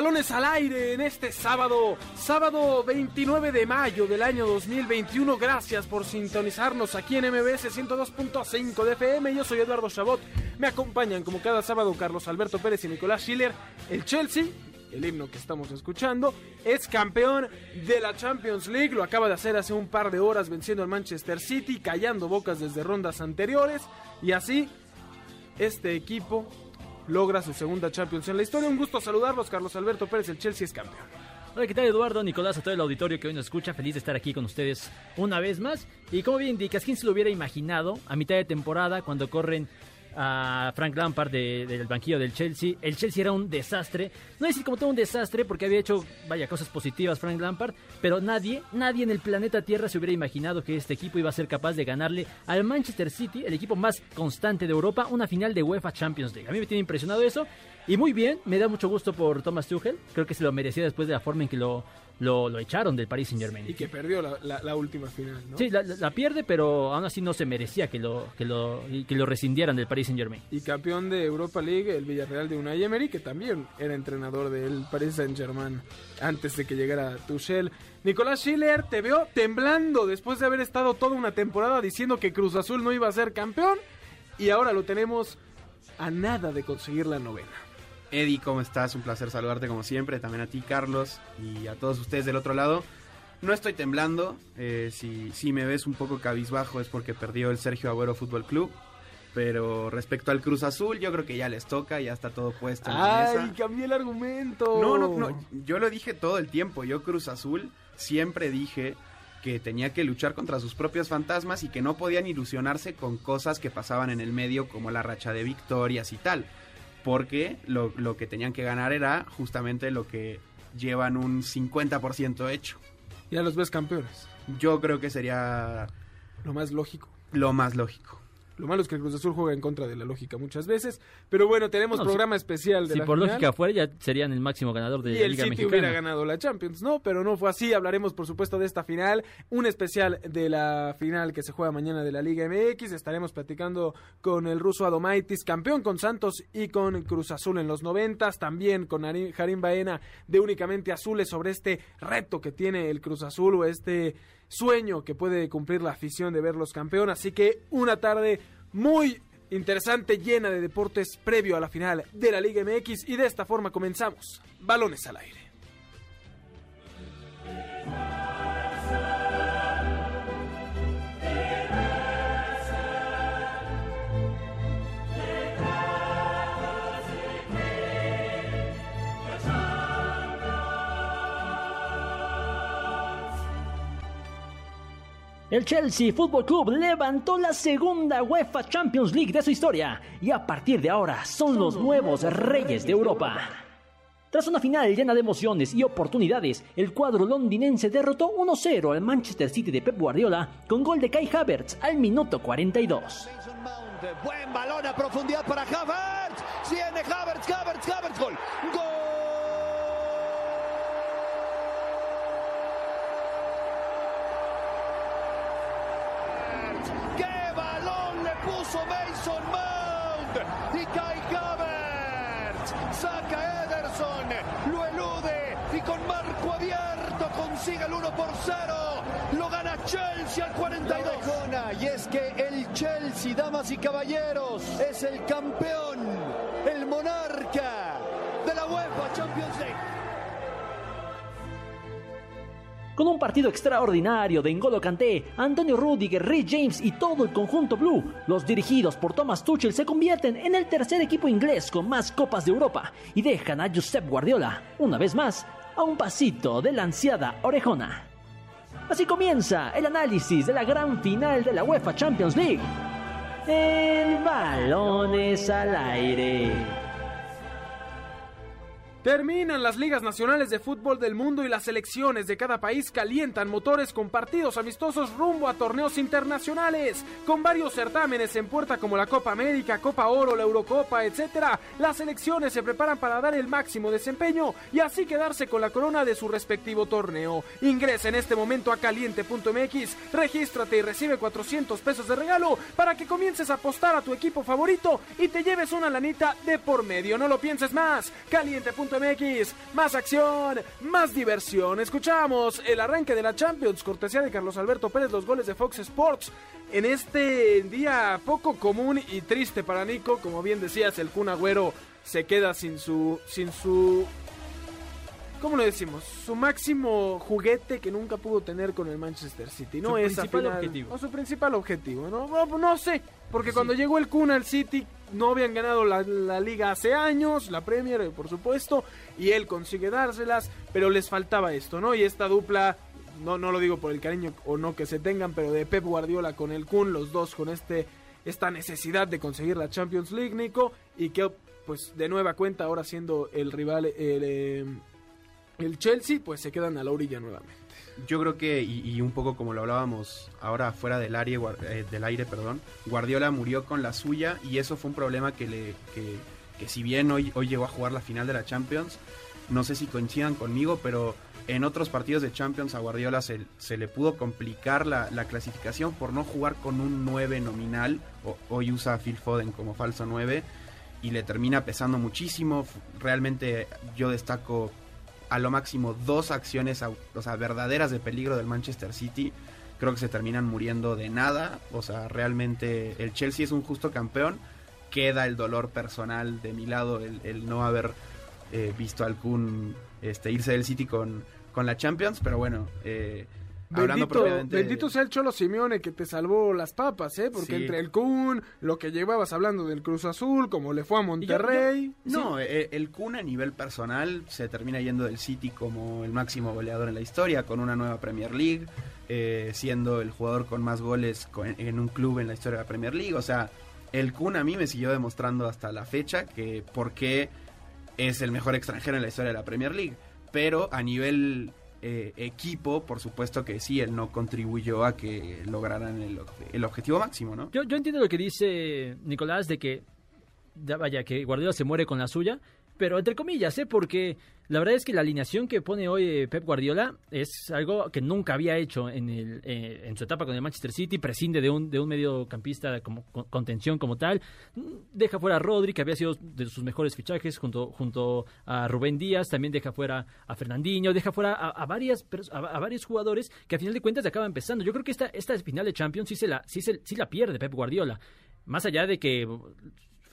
Balones al aire en este sábado, sábado 29 de mayo del año 2021. Gracias por sintonizarnos aquí en MBS 102.5 de FM. Yo soy Eduardo Chabot. Me acompañan como cada sábado Carlos Alberto Pérez y Nicolás Schiller. El Chelsea, el himno que estamos escuchando, es campeón de la Champions League. Lo acaba de hacer hace un par de horas venciendo al Manchester City, callando bocas desde rondas anteriores. Y así, este equipo logra su segunda Champions en la historia. Un gusto saludarlos, Carlos Alberto Pérez, el Chelsea es campeón. Hola, ¿qué tal Eduardo? Nicolás, a todo el auditorio que hoy nos escucha, feliz de estar aquí con ustedes una vez más. Y como bien indicas, ¿quién se lo hubiera imaginado a mitad de temporada cuando corren a Frank Lampard del banquillo del Chelsea. El Chelsea era un desastre. No decir como todo un desastre porque había hecho, vaya, cosas positivas Frank Lampard, pero nadie, nadie en el planeta Tierra se hubiera imaginado que este equipo iba a ser capaz de ganarle al Manchester City, el equipo más constante de Europa, una final de UEFA Champions League. A mí me tiene impresionado eso. Y muy bien, me da mucho gusto por Thomas Tuchel. Creo que se lo merecía después de la forma en que lo, lo, echaron del Paris Saint Germain. Y que perdió la, última final, ¿no? Sí, la, pierde, pero aún así no se merecía que lo, que lo, que lo rescindieran del Paris Saint Germain. Y campeón de Europa League, el Villarreal de Unai Emery, que también era entrenador del Paris Saint Germain antes de que llegara Tuchel. Nicolás Schiller, te veo temblando después de haber estado toda una temporada diciendo que Cruz Azul no iba a ser campeón. Y ahora lo tenemos a nada de conseguir la novena. Eddie, ¿cómo estás? Un placer saludarte como siempre, también a ti Carlos y a todos ustedes del otro lado. No estoy temblando, eh, si, si me ves un poco cabizbajo es porque perdió el Sergio Agüero Fútbol Club, pero respecto al Cruz Azul, yo creo que ya les toca, ya está todo puesto. En ¡Ay, mesa. cambié el argumento! No, no, no, yo lo dije todo el tiempo, yo Cruz Azul siempre dije que tenía que luchar contra sus propios fantasmas y que no podían ilusionarse con cosas que pasaban en el medio como la racha de victorias y tal porque lo, lo que tenían que ganar era justamente lo que llevan un 50% hecho. ¿Ya los ves campeones? Yo creo que sería... Lo más lógico. Lo más lógico. Lo malo es que el Cruz Azul juega en contra de la lógica muchas veces. Pero bueno, tenemos programa especial de si por lógica fuera, ya serían el máximo ganador de y la Liga City hubiera ganado la Champions, ¿no? Pero no fue así. Hablaremos, por supuesto, de esta final. Un especial de la final que se juega mañana de la Liga MX. Estaremos platicando con el ruso Adomaitis, campeón con Santos y con Cruz Azul en los noventas. También con Jarim Baena de Únicamente Azules sobre este reto que tiene el Cruz Azul o este sueño que puede cumplir la afición de verlos campeón. Así que una tarde muy interesante, llena de deportes previo a la final de la Liga MX y de esta forma comenzamos. Balones al aire. El Chelsea Football Club levantó la segunda UEFA Champions League de su historia y a partir de ahora son los nuevos reyes de Europa. Tras una final llena de emociones y oportunidades, el cuadro londinense derrotó 1-0 al Manchester City de Pep Guardiola con gol de Kai Havertz al minuto 42. Buen balón a profundidad para Havertz. Havertz, Havertz, Havertz, gol. Gol. Mason Mount y Kai Havertz. Saca Ederson, lo elude y con marco abierto consigue el 1 por 0. Lo gana Chelsea al 42. Y es que el Chelsea, damas y caballeros, es el campeón, el monarca de la UEFA Champions League. Con un partido extraordinario de N'Golo Kanté, Antonio Rudiger, Ray James y todo el conjunto blue, los dirigidos por Thomas Tuchel se convierten en el tercer equipo inglés con más copas de Europa y dejan a Josep Guardiola, una vez más, a un pasito de la ansiada orejona. Así comienza el análisis de la gran final de la UEFA Champions League. en Balones al Aire. Terminan las ligas nacionales de fútbol del mundo y las selecciones de cada país calientan motores con partidos amistosos rumbo a torneos internacionales. Con varios certámenes en puerta como la Copa América, Copa Oro, la Eurocopa, etc. Las selecciones se preparan para dar el máximo desempeño y así quedarse con la corona de su respectivo torneo. Ingresa en este momento a caliente.mx, regístrate y recibe 400 pesos de regalo para que comiences a apostar a tu equipo favorito y te lleves una lanita de por medio. No lo pienses más. Caliente.mx MX. Más acción, más diversión. Escuchamos el arranque de la Champions, cortesía de Carlos Alberto Pérez, los goles de Fox Sports. En este día poco común y triste para Nico, como bien decías, el Kun Agüero se queda sin su sin su ¿cómo lo decimos? Su máximo juguete que nunca pudo tener con el Manchester City, ¿no? Su Esa principal final- objetivo. O su principal objetivo, ¿no? No, no sé, porque cuando llegó el Kun al City no habían ganado la, la liga hace años, la Premier, eh, por supuesto, y él consigue dárselas, pero les faltaba esto, ¿no? Y esta dupla, no, no lo digo por el cariño o no que se tengan, pero de Pep Guardiola con el Kun, los dos con este esta necesidad de conseguir la Champions League, Nico, y que pues de nueva cuenta ahora siendo el rival el, eh, el Chelsea, pues se quedan a la orilla nuevamente. Yo creo que, y, un poco como lo hablábamos ahora fuera del aire, eh, del aire, perdón, Guardiola murió con la suya y eso fue un problema que le, que, si bien hoy, hoy llegó a jugar la final de la Champions, no sé si coincidan conmigo, pero en otros partidos de Champions a Guardiola se, le pudo complicar la, la clasificación por no jugar con un 9 nominal, hoy usa a Phil Foden como falso 9 y le termina pesando muchísimo, realmente yo destaco a lo máximo dos acciones, o sea, verdaderas de peligro del Manchester City. Creo que se terminan muriendo de nada. O sea, realmente el Chelsea es un justo campeón. Queda el dolor personal de mi lado, el, el no haber eh, visto al Kun este, irse del City con, con la Champions. Pero bueno, eh, Bendito, de- bendito sea el Cholo Simeone que te salvó las papas, ¿eh? Porque Sí. entre el Kun, lo que llevabas hablando del Cruz Azul, como le fue a Monterrey. No, eh, el Kun a nivel personal se termina yendo del City como el máximo goleador en la historia, con una nueva Premier League, eh, siendo el jugador con más goles en un club en la historia de la Premier League. O sea, el Kun a mí me siguió demostrando hasta la fecha que por qué es el mejor extranjero en la historia de la Premier League. Pero a nivel eh, equipo, por supuesto que sí, él no contribuyó a que lograran el, el objetivo máximo, ¿no? Yo, yo entiendo lo que dice Nicolás de que, ya vaya, que Guardiola se muere con la suya, pero entre comillas, ¿eh? Porque la verdad es que la alineación que pone hoy eh, Pep Guardiola es algo que nunca había hecho eh, en su etapa con el Manchester City, prescinde de un, mediocampista como con- contención como tal, deja fuera a Rodri, que había sido de sus mejores fichajes junto, a Rubén Díaz, también deja fuera a Fernandinho, deja fuera a, varias, a, varios jugadores que a final de cuentas acaba empezando. Yo creo que esta, esta final de Champions sí, sí la pierde Pep Guardiola. Más allá de que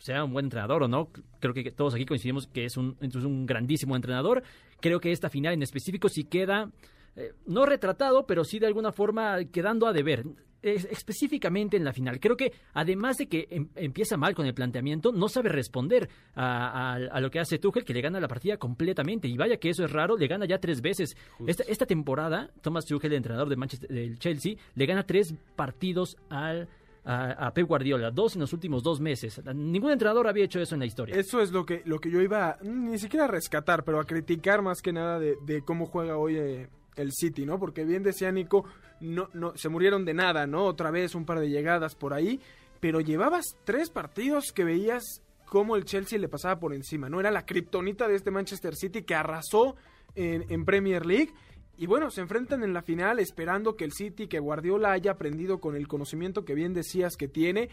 sea un buen entrenador o no, creo que todos aquí coincidimos que es un, es un grandísimo entrenador. Creo que esta final en específico sí queda, eh, no retratado, pero sí de alguna forma quedando a deber. Es- específicamente en la final. Creo que además de que em- empieza mal con el planteamiento, no sabe responder a, a- a lo que hace Tuchel, que le gana la partida completamente. Y vaya que eso es raro, le gana ya tres veces. Esta, esta temporada, Thomas Tuchel, el entrenador de Manchester, del Chelsea, le gana tres partidos al a, Pep Guardiola, dos en los últimos dos meses. Ningún entrenador había hecho eso en la historia. Eso es lo que, lo que yo iba, a- ni siquiera a rescatar, pero a criticar más que nada de, cómo juega hoy eh, el City, ¿no? Porque bien decía Nico, no, no, se murieron de nada, ¿no? Otra vez un par de llegadas por ahí, pero llevabas tres partidos que veías cómo el Chelsea le pasaba por encima, ¿no? Era la kriptonita de este Manchester City que arrasó en Premier League. Y bueno, se enfrentan en la final esperando que el City, que Guardiola haya aprendido con el conocimiento que bien decías que tiene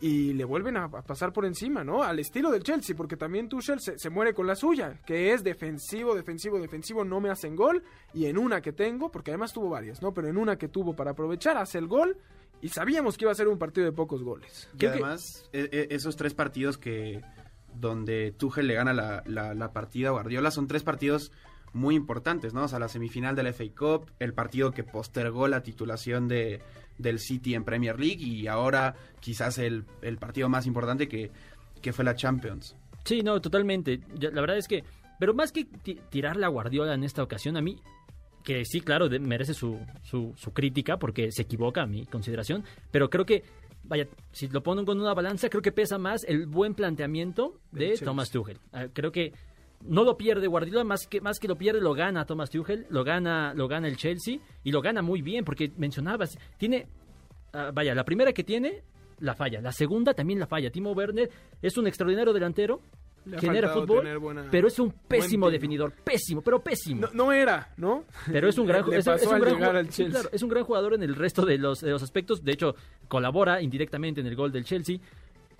y le vuelven a, pasar por encima, ¿no? Al estilo del Chelsea, porque también Tuchel se, se muere con la suya, que es defensivo, defensivo, defensivo, no me hacen gol, y en una que tengo, porque además tuvo varias, ¿no? Pero en una que tuvo para aprovechar, hace el gol, y sabíamos que iba a ser un partido de pocos goles. Y Creo además, e- e- esos tres partidos que donde Tuchel le gana la, la- la partida a Guardiola son tres partidos muy importantes, ¿no? O sea, la semifinal del FA Cup, el partido que postergó la titulación de, del City en Premier League y ahora quizás el, el partido más importante que, que fue la Champions. Sí, no, totalmente. La verdad es que, pero más que ti- tirar la Guardiola en esta ocasión, a mí, que sí, claro, de- merece su, su, su crítica porque se equivoca a mi consideración, pero creo que vaya, si lo ponen con una balanza, creo que pesa más el buen planteamiento de. Thomas Tuchel. Ah, creo que no lo pierde Guardiola, más que, más que lo pierde, lo gana Thomas Tuchel, lo gana, lo gana el Chelsea y lo gana muy bien, porque mencionabas, tiene, ah, vaya, la primera que tiene, la falla, la segunda también la falla. Timo Werner es un extraordinario delantero, Le genera fútbol, buena- pero es un pésimo definidor, pésimo, pero pésimo. No, no era, ¿no? Pero es un gran, Le es, es pasó un al gran llegar ju- al sí, Chelsea. claro, es un gran jugador en el resto de los, de los aspectos. De hecho, colabora indirectamente en el gol del Chelsea.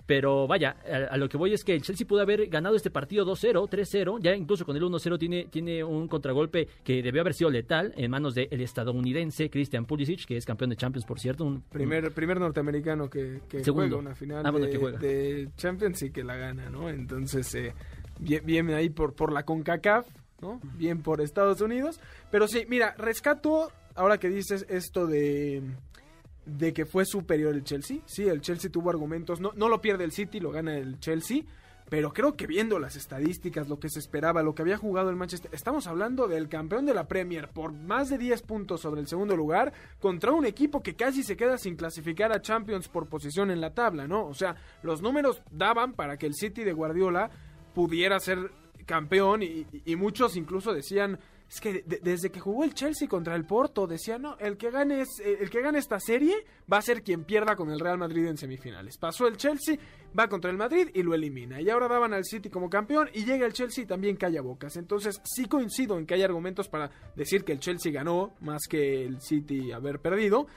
Pero vaya, a, a lo que voy es que el Chelsea pudo haber ganado este partido 2-0, 3-0. Ya incluso con el 1-0 tiene, tiene un contragolpe que debió haber sido letal en manos del estadounidense Christian Pulisic, que es campeón de Champions, por cierto. un- Primer, primer norteamericano que, que Segundo. juega una final Ah, bueno, de, que juega. de Champions y que la gana, ¿no? Entonces, eh, bien, bien ahí por, por la CONCACAF, ¿no? Bien por Estados Unidos. Pero sí, mira, rescato, ahora que dices esto de, de que fue superior el Chelsea. Sí, el Chelsea tuvo argumentos. No, no lo pierde el City, lo gana el Chelsea. Pero creo que viendo las estadísticas, lo que se esperaba, lo que había jugado el Manchester, estamos hablando del campeón de la Premier por más de 10 puntos sobre el segundo lugar contra un equipo que casi se queda sin clasificar a Champions por posición en la tabla, ¿no? O sea, los números daban para que el City de Guardiola pudiera ser campeón y, y muchos incluso decían es que de- desde que jugó el Chelsea contra el Porto decía no el que gane es- eh, el que gane esta serie va a ser quien pierda con el Real Madrid en semifinales pasó el Chelsea va contra el Madrid y lo elimina. Y ahora daban al City como campeón y llega el Chelsea y también calla bocas. Entonces sí coincido en que hay argumentos para decir que el Chelsea ganó más que el City haber perdido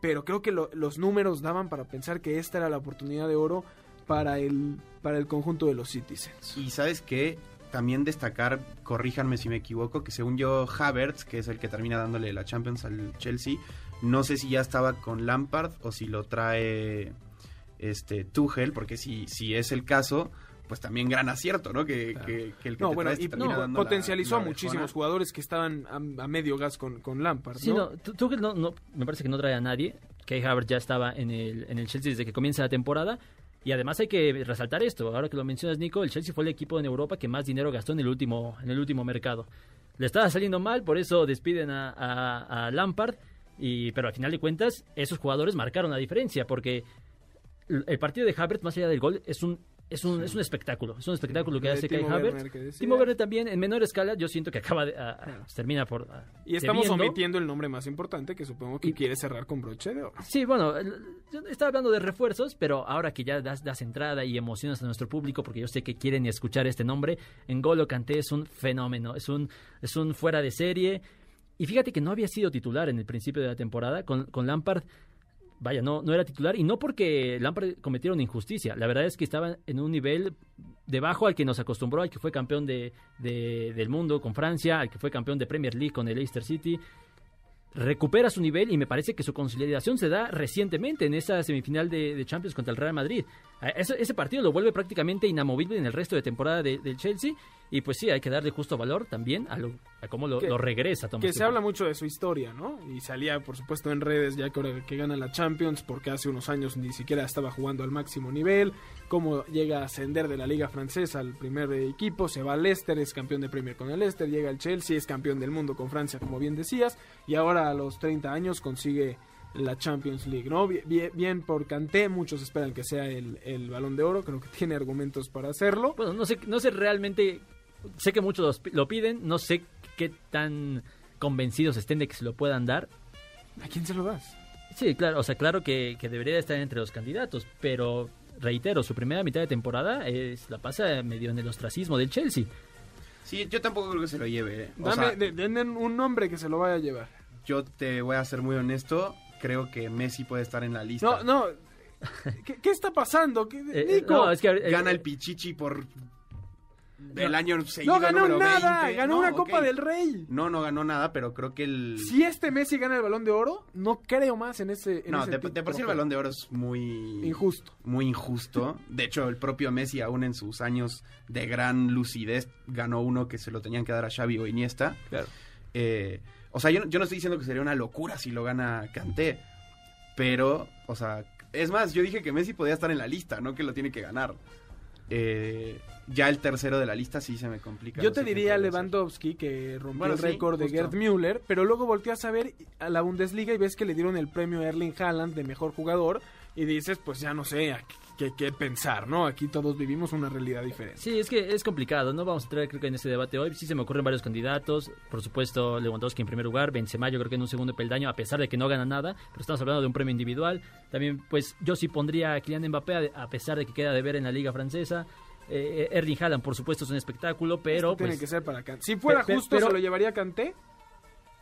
pero creo que lo- los números daban para pensar que esta era la oportunidad de oro para el para el conjunto de los Citizens. Y sabes qué, también destacar, corríjanme si me equivoco, que según yo Havertz, que es el que termina dándole la Champions al Chelsea, no sé si ya estaba con Lampard o si lo trae este Tuchel, porque si, si es el caso, pues también gran acierto, ¿no? Que, Claro. que- que el que No, te bueno, y termina no, dando la- potencializó la a muchísimos jugadores que estaban a, a medio gas con, con Lampard, Sí, ¿no? no, Tú- Tuchel no, no- me parece que no trae a nadie. Kai Havertz ya estaba en el, en el Chelsea desde que comienza la temporada. Y además hay que resaltar esto, ahora que lo mencionas Nico, el Chelsea fue el equipo en Europa que más dinero gastó en el último, en el último mercado. Le estaba saliendo mal, por eso despiden a, Lampard, y, pero al final de cuentas esos jugadores marcaron la diferencia, porque el el partido de Havertz, más allá del gol, es un, es un, es un espectáculo, es un espectáculo que hace Kai Timo Havertz. Que decía. Timo Werner también, en menor escala, yo siento que acaba de, a- a- termina por... a- Y estamos omitiendo el nombre más importante que supongo que Y- quiere cerrar con broche de oro. Sí, bueno, yo estaba hablando de refuerzos, pero ahora que ya das, das entrada y emocionas a nuestro público, porque yo sé que quieren escuchar este nombre, N'Golo Kanté es un fenómeno, es un, es un fuera de serie. Y fíjate que no había sido titular en el principio de la temporada con, con Lampard. Vaya, no, no era titular y no porque Lampard cometiera una injusticia. La verdad es que estaba en un nivel debajo al que nos acostumbró, al que fue campeón de, de- del mundo con Francia, al que fue campeón de Premier League con el Leicester City recupera su nivel y me parece que su consolidación se da recientemente en esa semifinal de, Champions contra el Real Madrid. Ese, ese partido lo vuelve prácticamente inamovible en el resto de temporada de- del Chelsea y pues sí, hay que darle justo valor también a, lo, a cómo lo, Que- lo regresa Thomas Que se habla mucho de su historia, ¿no? Y salía, por supuesto, en redes ya que ahora que gana la Champions, porque hace unos años ni siquiera estaba jugando al máximo nivel, cómo llega a ascender de la Liga Francesa al primer equipo, se va al Leicester, es campeón de Premier con el Leicester, llega al Chelsea, es campeón del mundo con Francia, como bien decías, y ahora a los 30 años consigue la Champions League, ¿no? Bien, bien, bien por Kanté, muchos esperan que sea el, el Balón de Oro, creo que tiene argumentos para hacerlo. Bueno, no sé, no sé realmente, sé que muchos lo piden, no sé qué tan convencidos estén de que se lo puedan dar. ¿A quién se lo das? Sí, claro, o sea, claro que, que debería estar entre los candidatos, pero reitero, su primera mitad de temporada es la pasa medio en el ostracismo del Chelsea. Sí, yo tampoco creo que se lo lleve. ¿eh? O Dame, sea, de- denme un nombre que se lo vaya a llevar. yo te voy a ser muy honesto, creo que Messi puede estar en la lista. No, no. ¿Qué, qué está pasando? ¿Qué- Eh, Nico, no, es que eh, Gana el Pichichi por el año seguido no ganó número nada, 20. ganó No, una. Copa del Rey. No, no ganó nada, pero creo que el... Si este Messi gana el Balón de Oro, no creo más en ese. En no, ese de, por sí el balón de oro es muy... Injusto. Muy injusto. De hecho, el propio Messi, aún en sus años de gran lucidez, ganó uno que se lo tenían que dar a Xavi o Iniesta. Claro. Eh, o sea, yo, no- yo no estoy diciendo que sería una locura si lo gana Kanté, pero, o sea, es más, yo dije que Messi podía estar en la lista, no que lo tiene que ganar. Eh, ya el tercero de la lista sí se me complica. Yo te diría. Lewandowski, que rompió Bueno, el sí, récord de. Gerd Müller, pero luego volteas a ver a la Bundesliga y ves que le dieron el premio a Erling Haaland de mejor jugador, y dices, pues ya no sé qué, qué pensar, ¿no? Aquí todos vivimos una realidad diferente. Sí, es que es complicado, no vamos a entrar creo que en este debate hoy. Sí se me ocurren varios candidatos, por supuesto Lewandowski en primer lugar, Benzema yo creo que en un segundo peldaño, a pesar de que no gana nada, pero estamos hablando de un premio individual. También, pues yo sí pondría a Kylian Mbappé, a pesar de que queda de ver en la liga francesa. Eh, Erling Haaland, por supuesto, es un espectáculo, pero... Tiene pues, que ser para Kanté. Si fuera Pe- pe- justo, pero- ¿se lo llevaría a Kanté?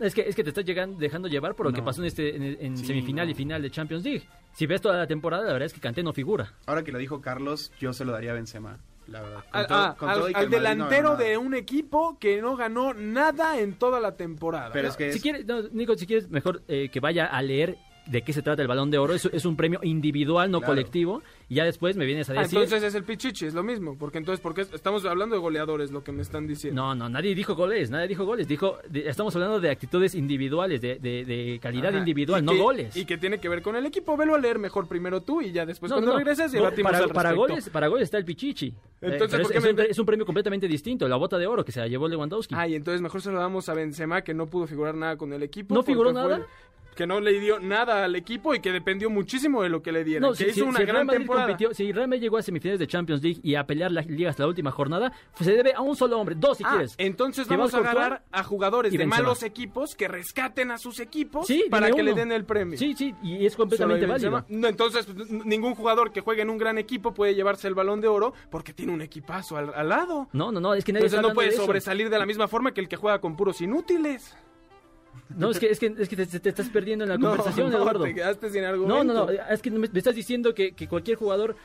Es que, es que te estás llegando, dejando llevar por lo que pasó en, este, en, en Sí, semifinal no. y final de Champions League. Si ves toda la temporada, la verdad es que Kanté no figura. Ahora que lo dijo Carlos, yo se lo daría a Benzema, la verdad. Con Al, todo- con al- todo y que al el Madrid no delantero de un equipo que no ganó nada en toda la temporada. Pero es que Si es- quieres, no, Nico, si quieres, mejor eh, que vaya a leer de qué se trata el Balón de Oro. Es, es un premio individual, no Claro. colectivo. Y ya después me vienes a Ah, decir... entonces es el Pichichi, es lo mismo. Porque entonces, porque estamos hablando de goleadores, lo que me están diciendo. No, no, nadie dijo goles, nadie dijo goles. Dijo, de- estamos hablando de actitudes individuales, de, de- de calidad Ajá, individual, y no que- goles. Y que tiene que ver con el equipo. Velo a leer mejor primero tú y ya después No, cuando no, regreses no, debatimos para, al para goles, para goles está el Pichichi. Eh, Entonces, pero ¿por es, qué es me- un, es un premio completamente distinto, la bota de oro que se la llevó Lewandowski. Ay, entonces mejor se lo damos a Benzema que no pudo figurar nada con el equipo. ¿No figuró nada? Que no le dio nada al equipo y que dependió muchísimo de lo que le dieran. No, que si, hizo si- una si gran Madrid temporada. compitió, si el Real Madrid llegó a semifinales de Champions League y a pelear la liga hasta la última jornada, pues se debe a un solo hombre, dos si Ah, quieres. entonces vamos a agarrar a jugadores de Benzema. malos equipos que rescaten a sus equipos Sí, para que le uno. den el premio. Sí, sí, y es completamente válido. No, entonces, pues, ningún jugador que juegue en un gran equipo puede llevarse el balón de oro porque tiene un equipazo al, al lado. No, no, no, es que nadie Entonces no puede de sobresalir de la misma forma que el que juega con puros inútiles. No, es que, es que, es que te, te estás perdiendo en la conversación, no, Eduardo. te quedaste sin No, argumento. no, no, es que me, me estás diciendo que, que cualquier jugador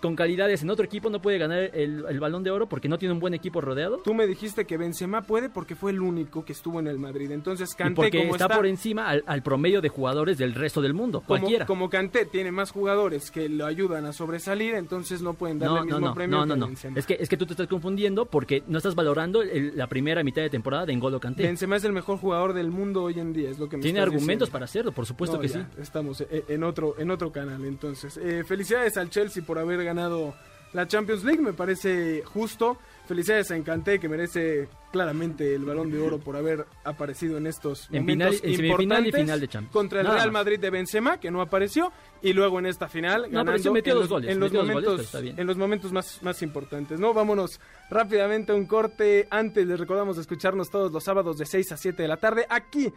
con calidades en otro equipo no puede ganar el, el balón de oro porque no tiene un buen equipo rodeado. Tú me dijiste que Benzema puede porque fue el único que estuvo en el Madrid. Entonces Y Kanté porque como está, está, por encima al, al promedio de jugadores del resto del mundo, como, cualquiera. como Kanté tiene más jugadores que lo ayudan a sobresalir, entonces no pueden darle No, el no, mismo no, premio no, que no, no. Benzema. Es que, es que tú te estás confundiendo porque no estás valorando el- la primera mitad de temporada de N'Golo Kanté. Benzema es el mejor jugador del mundo hoy en día, es lo que me Tiene argumentos diciendo. para hacerlo, por supuesto No, que ya, sí. Estamos eh, en otro, en otro canal, entonces. Eh, felicidades al Chelsea por haber ganado la Champions League, me parece justo. Felicidades a Encanté, que merece claramente el balón de oro por haber aparecido en estos En momentos final- en semifinal y importantes final de Champions. contra el Nada Real. Madrid de Benzema, que no apareció, y luego en esta final No, ganando metió en los, goles, en los goles, momentos, está bien. en los momentos más, más importantes. No, vámonos rápidamente a un corte. Antes les recordamos escucharnos todos los sábados de 6 a 7 de la tarde aquí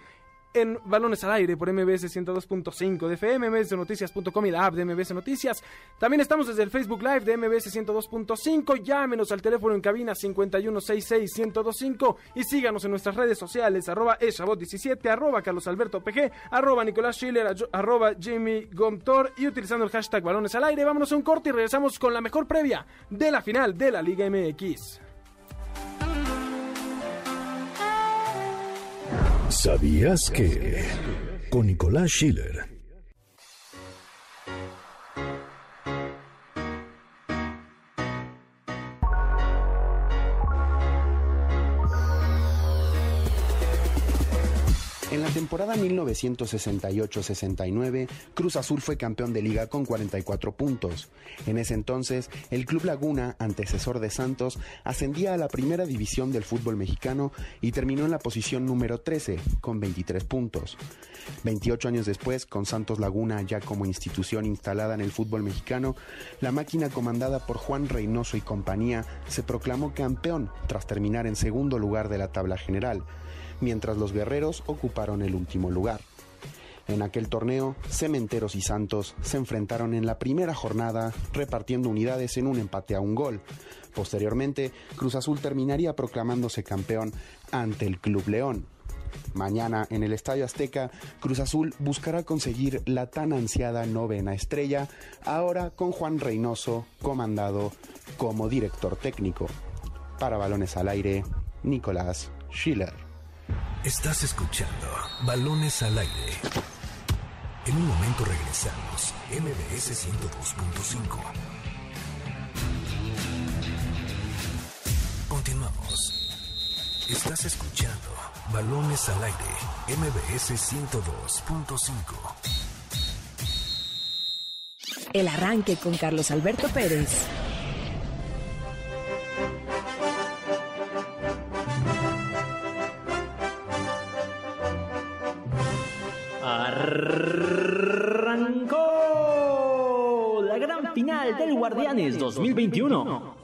en Balones al Aire por MBS 102.5 de FM, mbsnoticias.com y la app de MBS Noticias. También estamos desde el Facebook Live de MBS 102.5. Llámenos al teléfono en cabina 5166-1025 y síganos en nuestras redes sociales, arroba eshabot17, arroba Carlos Alberto PG, arroba Nicolás Schiller, arro- arroba Jimmy Gomtor y utilizando el hashtag Balones al Aire. Vámonos a un corte y regresamos con la mejor previa de la final de la Liga MX. ¿Sabías que? Con Nicolás Schiller. Temporada 1968-69, Cruz Azul fue campeón de liga con 44 puntos. En ese entonces, el Club Laguna, antecesor de Santos, ascendía a la primera división del fútbol mexicano y terminó en la posición número 13, con 23 puntos. 28 años después, con Santos Laguna ya como institución instalada en el fútbol mexicano, la máquina comandada por Juan Reynoso y compañía se proclamó campeón tras terminar en segundo lugar de la tabla general mientras los guerreros ocuparon el último lugar. En aquel torneo, Cementeros y Santos se enfrentaron en la primera jornada, repartiendo unidades en un empate a un gol. Posteriormente, Cruz Azul terminaría proclamándose campeón ante el Club León. Mañana, en el Estadio Azteca, Cruz Azul buscará conseguir la tan ansiada novena estrella, ahora con Juan Reynoso comandado como director técnico. Para Balones al Aire, Nicolás Schiller. Estás escuchando Balones al Aire. En un momento regresamos. MBS 102.5. Continuamos. Estás escuchando Balones al Aire. MBS 102.5. El arranque con Carlos Alberto Pérez. Arrancó final del Guardianes 2021.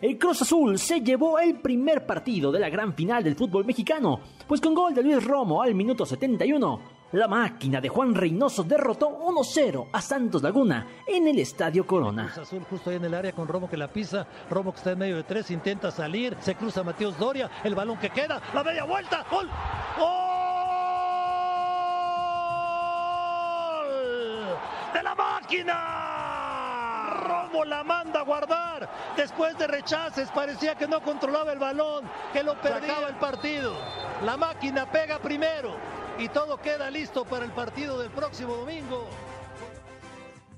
El Cruz Azul se llevó el primer partido de la gran final del fútbol mexicano, pues con gol de Luis Romo al minuto 71, la máquina de Juan Reynoso derrotó 1-0 a Santos Laguna en el Estadio Corona. Cruz Azul justo ahí en el área con Romo que la pisa, Romo que está en medio de tres, intenta salir, se cruza Mateos Doria, el balón que queda, la media vuelta, gol, gol máquina. Romo la manda a guardar. Después de rechaces parecía que no controlaba el balón, que lo perdía el partido. La máquina pega primero y todo queda listo para el partido del próximo domingo.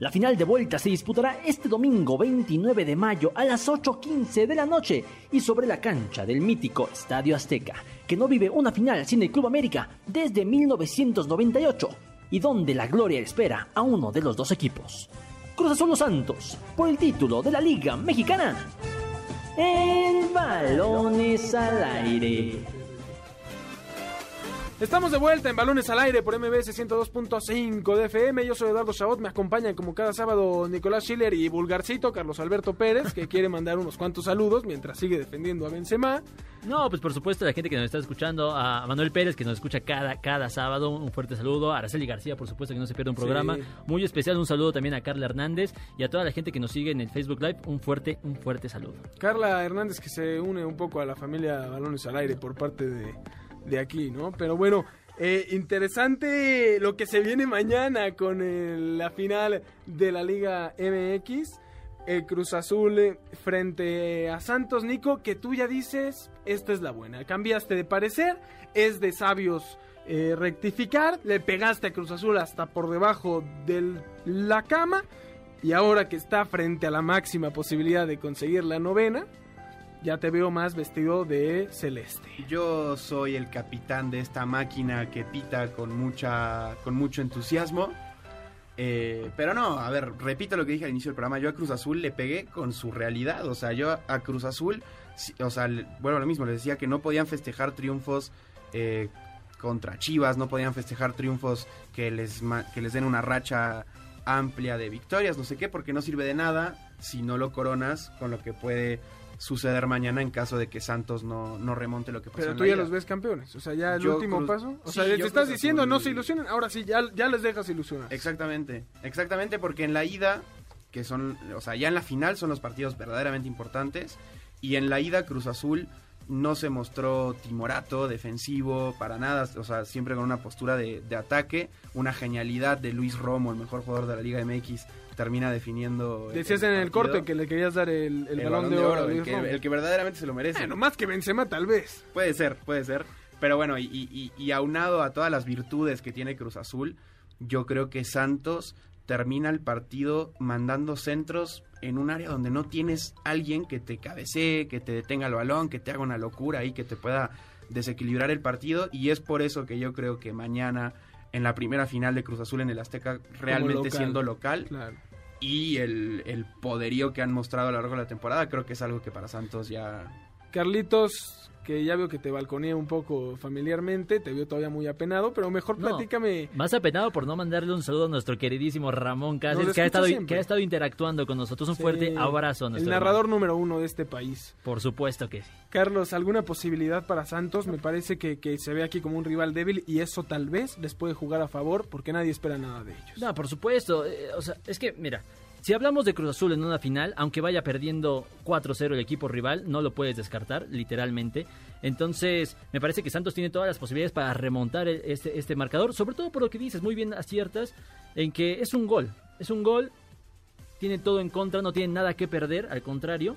La final de vuelta se disputará este domingo 29 de mayo a las 8.15 de la noche y sobre la cancha del mítico Estadio Azteca, que no vive una final sin el Club América desde 1998 y donde la gloria espera a uno de los dos equipos. Cruz Azul Los Santos por el título de la Liga Mexicana. El balones al aire. Estamos de vuelta en Balones al Aire por MBS 102.5 de FM. Yo soy Eduardo Chabot. Me acompañan como cada sábado Nicolás Schiller y Vulgarcito, Carlos Alberto Pérez, que quiere mandar unos cuantos saludos mientras sigue defendiendo a Benzema. No, pues por supuesto, la gente que nos está escuchando, a Manuel Pérez, que nos escucha cada, cada sábado, un fuerte saludo. A Araceli García, por supuesto, que no se pierde un programa. Sí. Muy especial, un saludo también a Carla Hernández y a toda la gente que nos sigue en el Facebook Live. Un fuerte, un fuerte saludo. Carla Hernández que se une un poco a la familia Balones al Aire por parte de, de aquí, ¿no? Pero bueno, eh, interesante lo que se viene mañana con la final de la Liga MX. El Cruz Azul eh, frente a Santos, Nico, que tú ya dices, esta es la buena. Cambiaste de parecer, es de sabios eh, rectificar, le pegaste a Cruz Azul hasta por debajo de la cama y ahora que está frente a la máxima posibilidad de conseguir la novena, ya te veo más vestido de celeste. Yo soy el capitán de esta máquina que pita con mucha con mucho entusiasmo. Eh, pero no, a ver, repito lo que dije al inicio del programa. Yo a Cruz Azul le pegué con su realidad. O sea, yo a Cruz Azul, o sea, bueno, lo mismo, les decía que no podían festejar triunfos eh, contra Chivas, no podían festejar triunfos que les, que les den una racha amplia de victorias, no sé qué, porque no sirve de nada si no lo coronas con lo que puede suceder mañana en caso de que Santos no, no remonte lo que pasó Pero en tú ya los ves campeones. O sea, ya el Yo último Cruz- paso. O sí, sea, te estás diciendo no se ilusionen. Ahora sí, ya, ya les dejas ilusionar. Exactamente, exactamente, porque en la ida, que son, o sea, ya en la final son los partidos verdaderamente importantes, y en la ida Cruz Azul no se mostró timorato, defensivo, para nada, o sea, siempre con una postura de, de ataque, una genialidad de Luis Romo, el mejor jugador de la Liga MX, termina definiendo... Decías en el partido. corte que le querías dar el, el balón, de oro, el, que, el verdaderamente se lo merece. Bueno, más que Benzema tal vez. Puede ser, puede ser. Pero bueno, y, y- y aunado a todas las virtudes que tiene Cruz Azul, yo creo que Santos termina el partido mandando centros en un área donde no tienes alguien que te cabecee, que te detenga el balón, que te haga una locura y que te pueda desequilibrar el partido. Y es por eso que yo creo que mañana, en la primera final de Cruz Azul en el Azteca, realmente local. siendo local, Claro. Y el, el poderío que han mostrado a lo largo de la temporada, creo que es algo que para Santos ya Carlitos, que ya veo que te balconeé un poco familiarmente, te veo todavía muy apenado, pero mejor No. platícame. Más apenado por no mandarle un saludo a nuestro queridísimo Ramón Cáceres, que ha, estado, siempre. que ha estado interactuando con nosotros. Un Sí, fuerte abrazo a El nuestro narrador número uno de este país. Por supuesto que sí. Carlos, ¿alguna posibilidad para Santos? Me parece que, que se ve aquí como un rival débil y eso tal vez les puede jugar a favor porque nadie espera nada de ellos. No, por supuesto. eh, o sea, es que, mira, si hablamos de Cruz Azul en una final, aunque vaya perdiendo 4-0 el equipo rival, no lo puedes descartar, literalmente. Entonces, me parece que Santos tiene todas las posibilidades para remontar este, este marcador, sobre todo por lo que dices, muy bien aciertas, en que es un gol. Es un gol, tiene todo en contra, no tiene nada que perder, al contrario.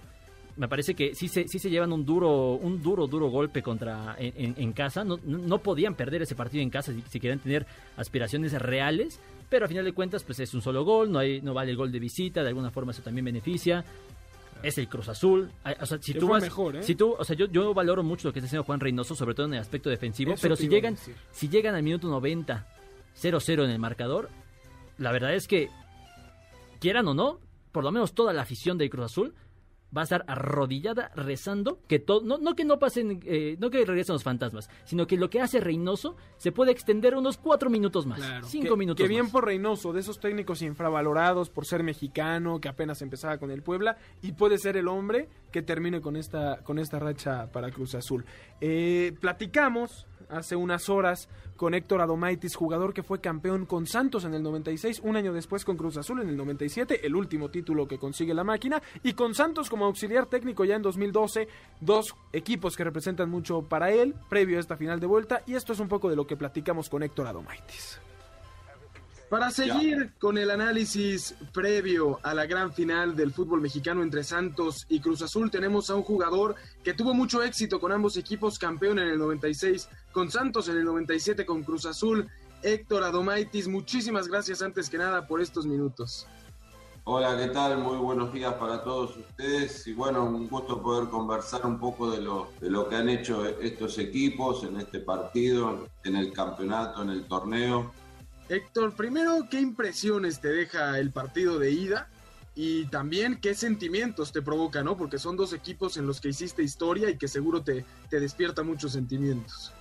Me parece que sí se, sí se llevan un duro, un duro, duro golpe contra en, en- en casa. No, no, podían perder ese partido en casa si, si querían tener aspiraciones reales. Pero a final de cuentas, pues es un solo gol, no, hay, no vale el gol de visita, de alguna forma eso también beneficia. Es el Cruz Azul. Ay, O sea, si Que tú vas- mejor, ¿eh? si tú, o sea, yo, yo valoro mucho lo que está haciendo Juan Reynoso, sobre todo en el aspecto defensivo. Eso pero si llegan, si llegan al minuto 90, 0-0 en el marcador, la verdad es que, quieran o no, por lo menos toda la afición del Cruz Azul va a estar arrodillada rezando que todo, no, no que no pasen, eh, no que regresen los fantasmas, sino que lo que hace Reynoso se puede extender unos cuatro minutos más, cinco que, minutos Que bien más. por Reynoso, de esos técnicos infravalorados por ser mexicano, que apenas empezaba con el Puebla, y puede ser el hombre que termine con esta, con esta racha para Cruz Azul. Eh, platicamos hace unas horas con Héctor Adomaitis, jugador que fue campeón con Santos en el 96, un año después con Cruz Azul en el 97, el último título que consigue la máquina, y con Santos como auxiliar técnico ya en 2012, dos equipos que representan mucho para él, previo a esta final de vuelta, y esto es un poco de lo que platicamos con Héctor Adomaitis. Para seguir con el análisis previo a la gran final del fútbol mexicano entre Santos y Cruz Azul, tenemos a un jugador que tuvo mucho éxito con ambos equipos, campeón en el 96 con Santos, en el 97 con Cruz Azul. Héctor Adomaitis, muchísimas gracias antes que nada por estos minutos. Hola, ¿qué tal? Muy buenos días para todos ustedes y bueno, un gusto poder conversar un poco de lo, de lo que han hecho estos equipos en este partido, en el campeonato, en el torneo. Héctor, primero, ¿qué impresiones te deja el partido de ida? Y también, ¿qué sentimientos te provoca, no? Porque son dos equipos en los que hiciste historia y que seguro te, te despierta muchos sentimientos.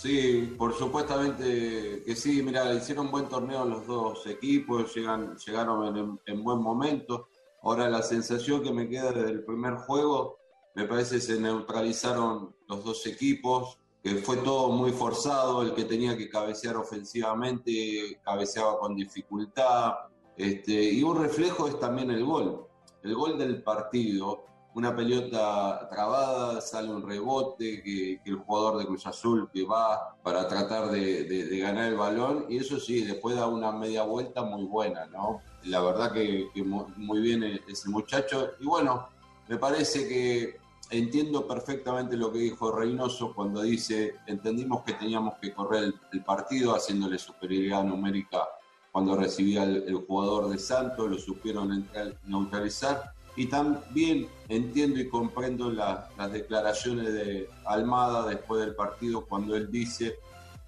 Sí, por supuestamente que sí. Mira, hicieron buen torneo los dos equipos, llegan, llegaron en, en buen momento. Ahora la sensación que me queda desde el primer juego, me parece que se neutralizaron los dos equipos, que fue todo muy forzado, el que tenía que cabecear ofensivamente, cabeceaba con dificultad, este, y un reflejo es también el gol, el gol del partido, una pelota trabada, sale un rebote, que, el jugador de Cruz Azul que va para tratar de, ganar el balón, y eso sí, después da una media vuelta muy buena, ¿no? La verdad que, que muy bien ese muchacho, y bueno, me parece que entiendo perfectamente lo que dijo Reynoso cuando dice, entendimos que teníamos que correr el, partido haciéndole superioridad numérica cuando recibía el, jugador de Santos, lo supieron neutralizar. Y también entiendo y comprendo la, las declaraciones de Almada después del partido cuando él dice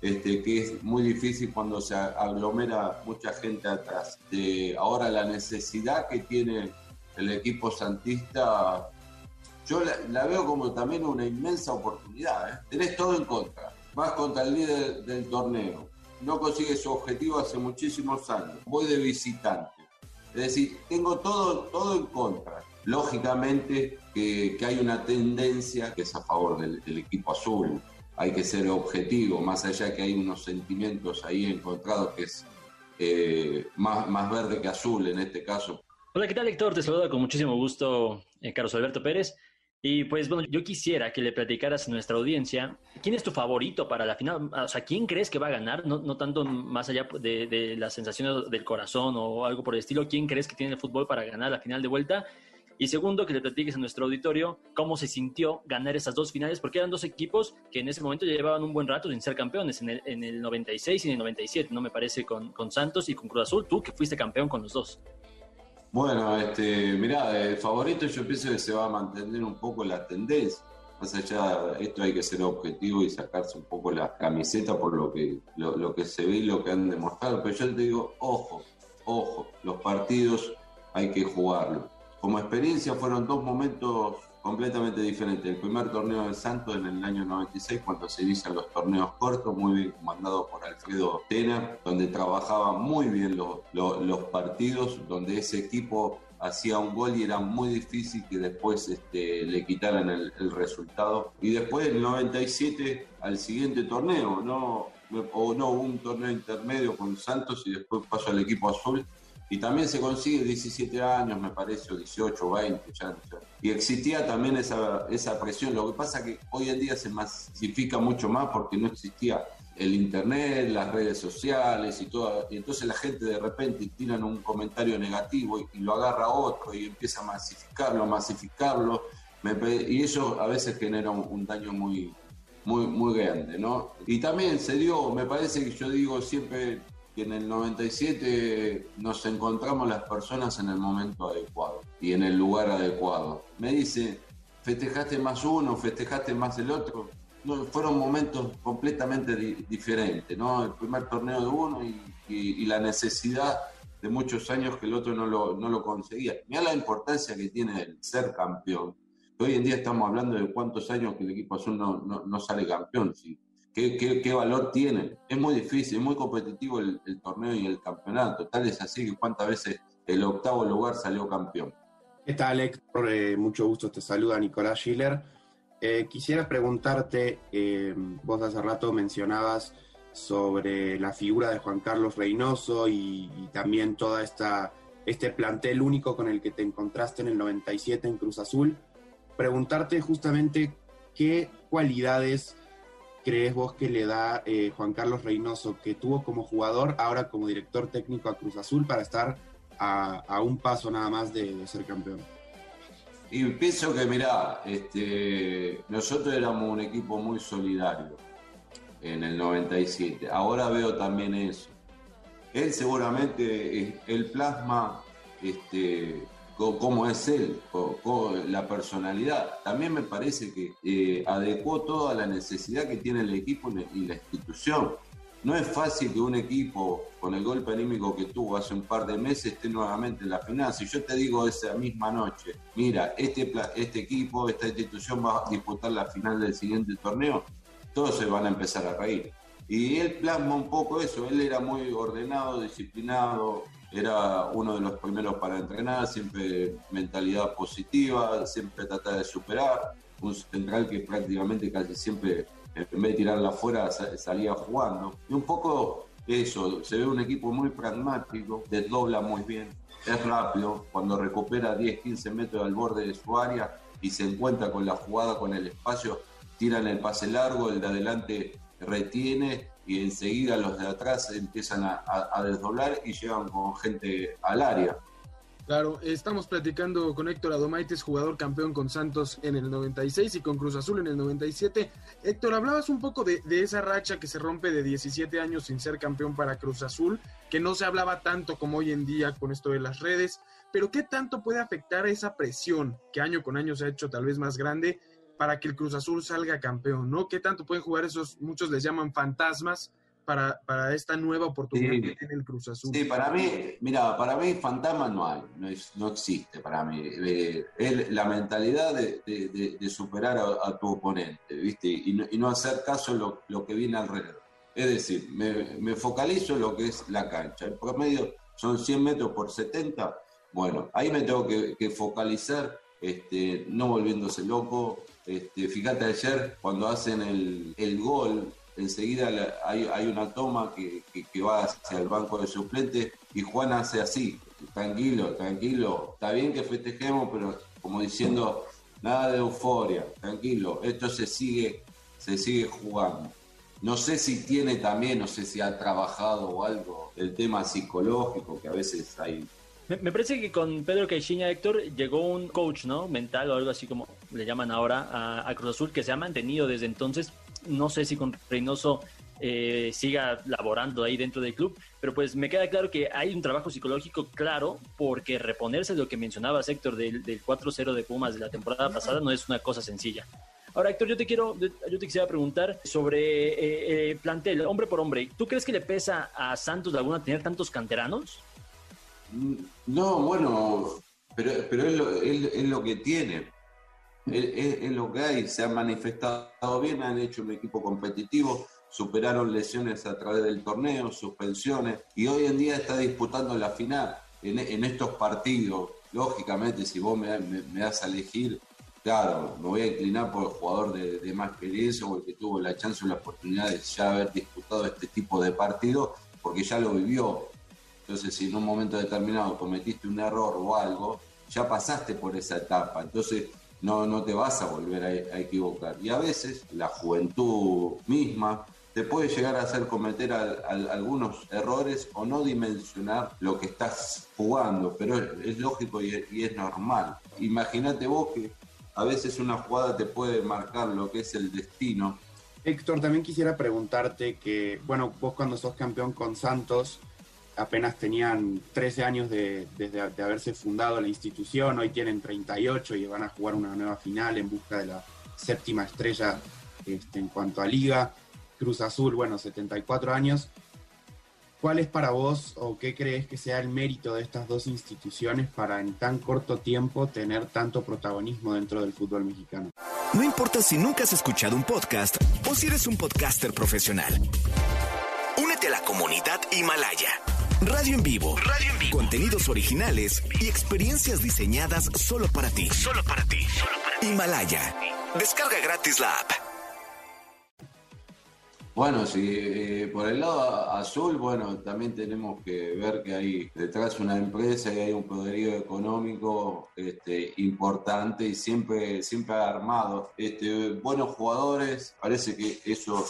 este, que es muy difícil cuando se aglomera mucha gente atrás. Ahora la necesidad que tiene el equipo santista yo la, veo como también una inmensa oportunidad. ¿eh? Tenés todo en contra. Vas contra el líder del torneo. No consigues su objetivo hace muchísimos años. Voy de visitante. Es decir, tengo todo, todo en contra. Lógicamente que, que hay una tendencia que es a favor del, equipo azul. Hay que ser objetivo, más allá que hay unos sentimientos ahí encontrados que es eh, más, más verde que azul en este caso. Hola, ¿qué tal, Héctor? Te saluda con muchísimo gusto eh, Carlos Alberto Pérez. Y pues bueno, yo quisiera que le platicaras a nuestra audiencia quién es tu favorito para la final, o sea, quién crees que va a ganar, no, no tanto más allá de, de las sensaciones del corazón o algo por el estilo, quién crees que tiene el fútbol para ganar la final de vuelta. Y segundo, que le platiques a nuestro auditorio cómo se sintió ganar esas dos finales, porque eran dos equipos que en ese momento ya llevaban un buen rato sin ser campeones, en el, en el 96 y en el 97, no me parece, con, con Santos y con Cruz Azul, tú que fuiste campeón con los dos. Bueno, este, mirá, el favorito yo pienso que se va a mantener un poco la tendencia. Más allá, esto hay que ser objetivo y sacarse un poco la camiseta por lo que, lo, lo que se ve y lo que han demostrado. Pero yo te digo, ojo, ojo, los partidos hay que jugarlos. Como experiencia fueron dos momentos completamente diferentes. El primer torneo de Santos en el año 96, cuando se inician los torneos cortos, muy bien comandado por Alfredo Tena, donde trabajaba muy bien los, los, partidos, donde ese equipo hacía un gol y era muy difícil que después este, le quitaran el, resultado. Y después, en el 97, al siguiente torneo, ¿no? o no, un torneo intermedio con Santos y después pasó al equipo azul y también se consigue 17 años, me parece, o 18, 20, ya, ya. Y existía también esa, esa presión. Lo que pasa es que hoy en día se masifica mucho más porque no existía el internet, las redes sociales y todo. Y entonces la gente de repente tiran un comentario negativo y, lo agarra otro y empieza a masificarlo, masificarlo. Y eso a veces genera un, un daño muy, muy, muy grande, ¿no? Y también se dio, me parece que yo digo siempre que en el 97 nos encontramos las personas en el momento adecuado y en el lugar adecuado. Me dice, festejaste más uno, festejaste más el otro. No, fueron momentos completamente di diferentes, ¿no? El primer torneo de uno y, y, y, la necesidad de muchos años que el otro no lo, no lo conseguía. Mira la importancia que tiene el ser campeón. Hoy en día estamos hablando de cuántos años que el equipo azul no, no, no sale campeón. ¿sí? ¿Qué, qué, qué, valor tiene? Es muy difícil, es muy competitivo el, el, torneo y el campeonato. Tal es así que cuántas veces el octavo lugar salió campeón. ¿Qué tal, Héctor? Eh, mucho gusto, te saluda Nicolás Schiller. Eh, quisiera preguntarte, eh, vos hace rato mencionabas sobre la figura de Juan Carlos Reynoso y, y también toda esta este plantel único con el que te encontraste en el 97 en Cruz Azul. Preguntarte justamente qué cualidades crees vos que le da eh, Juan Carlos Reynoso, que tuvo como jugador, ahora como director técnico a Cruz Azul, para estar a, a un paso nada más de, ser campeón? Y pienso que, mirá, este, nosotros éramos un equipo muy solidario en el 97. Ahora veo también eso. Él seguramente, el plasma este, cómo es él, la personalidad. También me parece que eh, adecuó toda la necesidad que tiene el equipo y la institución. No es fácil que un equipo con el golpe anímico que tuvo hace un par de meses esté nuevamente en la final. Si yo te digo esa misma noche, mira, este, este equipo, esta institución va a disputar la final del siguiente torneo, todos se van a empezar a reír. Y él plasma un poco eso, él era muy ordenado, disciplinado, era uno de los primeros para entrenar, siempre mentalidad positiva, siempre trata de superar, un central que prácticamente casi siempre en vez de tirarla afuera salía jugando. Y un poco eso, se ve un equipo muy pragmático, desdobla muy bien, es rápido, cuando recupera 10, 15 metros al borde de su área y se encuentra con la jugada, con el espacio, tiran el pase largo, el de adelante retiene y enseguida los de atrás empiezan a, a, a, desdoblar y llegan con gente al área. Claro, estamos platicando con Héctor Adomaites, jugador campeón con Santos en el 96 y con Cruz Azul en el 97. Héctor, hablabas un poco de, de, esa racha que se rompe de 17 años sin ser campeón para Cruz Azul, que no se hablaba tanto como hoy en día con esto de las redes, pero ¿qué tanto puede afectar esa presión que año con año se ha hecho tal vez más grande para que el Cruz Azul salga campeón, ¿no? ¿Qué tanto pueden jugar esos, muchos les llaman fantasmas, para, para esta nueva oportunidad sí. que tiene el Cruz Azul? Sí, para mí, mira, para mí fantasma no hay, no, es, no existe para mí. Eh, es la mentalidad de, de, de superar a, a, tu oponente, ¿viste? Y no, y no hacer caso a lo, lo, que viene alrededor. Es decir, me, me, focalizo en lo que es la cancha. El promedio son 100 metros por 70. Bueno, ahí me tengo que, que focalizar, este, no volviéndose loco, este, fíjate ayer cuando hacen el, el gol, enseguida hay, hay, una toma que, que, va hacia el banco de suplentes y Juan hace así, tranquilo, tranquilo, está bien que festejemos, pero como diciendo, nada de euforia, tranquilo, esto se sigue, se sigue jugando. No sé si tiene también, no sé si ha trabajado o algo, el tema psicológico, que a veces hay me, parece que con Pedro Caixinha, Héctor, llegó un coach, ¿no? Mental o algo así como le llaman ahora a, a Cruz Azul, que se ha mantenido desde entonces. No sé si con Reynoso eh, siga laborando ahí dentro del club, pero pues me queda claro que hay un trabajo psicológico claro, porque reponerse de lo que mencionabas, Héctor, del, del 4-0 de Pumas de la temporada pasada no es una cosa sencilla. Ahora, Héctor, yo te quiero, yo te quisiera preguntar sobre eh, eh, plantel, hombre por hombre. ¿Tú crees que le pesa a Santos Laguna tener tantos canteranos? No, bueno, pero, pero es, lo, es, lo que tiene. Es, lo que hay, se han manifestado bien, han hecho un equipo competitivo, superaron lesiones a través del torneo, suspensiones, y hoy en día está disputando la final en, estos partidos. Lógicamente, si vos me, me, das a elegir, claro, me voy a inclinar por el jugador de, de, más experiencia o el que tuvo la chance o la oportunidad de ya haber disputado este tipo de partidos, porque ya lo vivió, entonces, si en un momento determinado cometiste un error o algo, ya pasaste por esa etapa. Entonces, no, no te vas a volver a, equivocar. Y a veces la juventud misma te puede llegar a hacer cometer algunos errores o no dimensionar lo que estás jugando, pero es, es lógico y, y, es normal. Imagínate vos que a veces una jugada te puede marcar lo que es el destino. Héctor, también quisiera preguntarte que, bueno, vos cuando sos campeón con Santos, apenas tenían 13 años de, de, de, haberse fundado la institución, hoy tienen 38 y van a jugar una nueva final en busca de la séptima estrella este, en cuanto a liga. Cruz Azul, bueno, 74 años. ¿Cuál es para vos o qué crees que sea el mérito de estas dos instituciones para en tan corto tiempo tener tanto protagonismo dentro del fútbol mexicano? No importa si nunca has escuchado un podcast o si eres un podcaster profesional. Únete a la comunidad Himalaya. Radio en vivo. Radio en vivo. Contenidos originales y experiencias diseñadas solo para ti. Solo para ti. Himalaya. Descarga gratis la app. Bueno, sí, eh, por el lado azul, bueno, también tenemos que ver que hay detrás una empresa y hay un poderío económico este, importante y siempre, siempre armado. Este, buenos jugadores, parece que eso